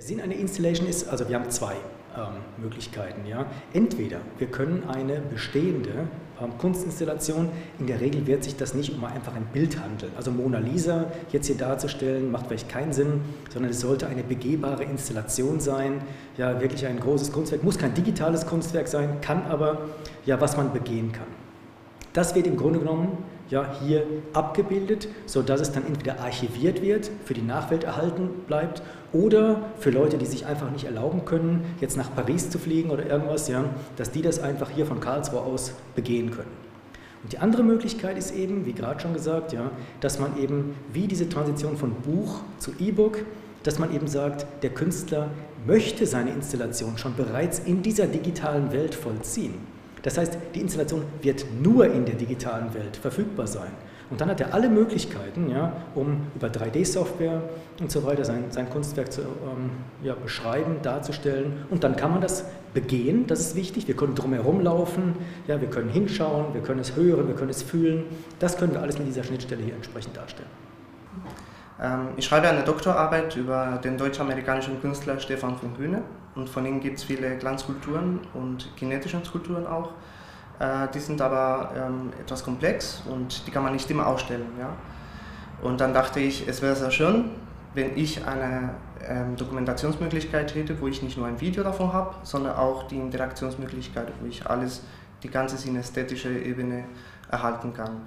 Der Sinn einer Installation ist, also wir haben zwei ähm, Möglichkeiten. Ja. Entweder wir können eine bestehende ähm, Kunstinstallation, in der Regel wird sich das nicht um einfach ein Bild handeln. Also Mona Lisa jetzt hier darzustellen, macht vielleicht keinen Sinn, sondern es sollte eine begehbare Installation sein, ja wirklich ein großes Kunstwerk, muss kein digitales Kunstwerk sein, kann aber ja was man begehen kann. Das wird im Grunde genommen ja, hier abgebildet, sodass es dann entweder archiviert wird, für die Nachwelt erhalten bleibt oder für Leute, die sich einfach nicht erlauben können, jetzt nach Paris zu fliegen oder irgendwas, ja, dass die das einfach hier von Karlsruhe aus begehen können. Und die andere Möglichkeit ist eben, wie gerade schon gesagt, ja, dass man eben wie diese Transition von Buch zu E-Book, dass man eben sagt, der Künstler möchte seine Installation schon bereits in dieser digitalen Welt vollziehen. Das heißt, die Installation wird nur in der digitalen Welt verfügbar sein. Und dann hat er alle Möglichkeiten, ja, um über 3D-Software und so weiter sein, sein Kunstwerk zu ähm, ja, beschreiben, darzustellen. Und dann kann man das begehen, das ist wichtig. Wir können drumherum laufen, ja, wir können hinschauen, wir können es hören, wir können es fühlen. Das können wir alles mit dieser Schnittstelle hier entsprechend darstellen. Ähm, ich schreibe eine Doktorarbeit über den deutsch-amerikanischen Künstler Stefan von Kühne und von ihm gibt es viele Glanzskulpturen und kinetische Skulpturen auch. Äh, die sind aber ähm, etwas komplex und die kann man nicht immer ausstellen. Ja? Und dann dachte ich, es wäre sehr schön, wenn ich eine ähm, Dokumentationsmöglichkeit hätte, wo ich nicht nur ein Video davon habe, sondern auch die Interaktionsmöglichkeit, wo ich alles, die ganze synästhetische Ebene erhalten kann.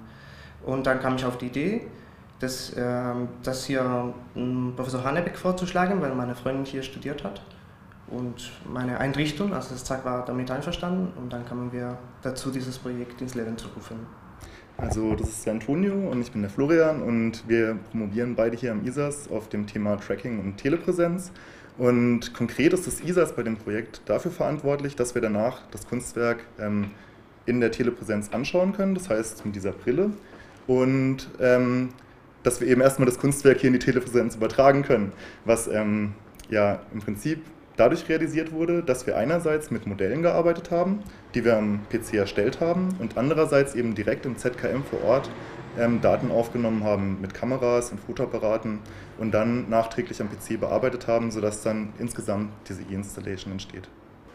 Und dann kam ich auf die Idee, das, äh, das hier ähm, Professor Hannebeck vorzuschlagen, weil meine Freundin hier studiert hat. Und meine Einrichtung, also das ZAG war damit einverstanden und dann kamen wir dazu, dieses Projekt ins Leben zu rufen. Also das ist der Antonio und ich bin der Florian und wir promovieren beide hier am ISAS auf dem Thema Tracking und Telepräsenz. Und konkret ist das ISAS bei dem Projekt dafür verantwortlich, dass wir danach das Kunstwerk ähm, in der Telepräsenz anschauen können, das heißt mit dieser Brille. Und ähm, dass wir eben erstmal das Kunstwerk hier in die Telepräsenz übertragen können, was ähm, ja im Prinzip dadurch realisiert wurde, dass wir einerseits mit Modellen gearbeitet haben, die wir am PC erstellt haben und andererseits eben direkt im ZKM vor Ort ähm, Daten aufgenommen haben mit Kameras und Fotoapparaten und dann nachträglich am PC bearbeitet haben, sodass dann insgesamt diese E-Installation entsteht.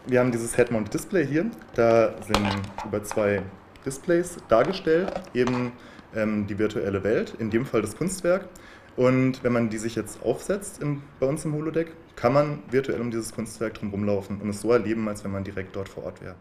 Wir haben dieses Head-Mount Display hier, da sind über zwei Displays dargestellt, eben ähm, die virtuelle Welt, in dem Fall das Kunstwerk. Und wenn man die sich jetzt aufsetzt im, bei uns im Holodeck, kann man virtuell um dieses Kunstwerk drum rumlaufen und es so erleben, als wenn man direkt dort vor Ort wäre.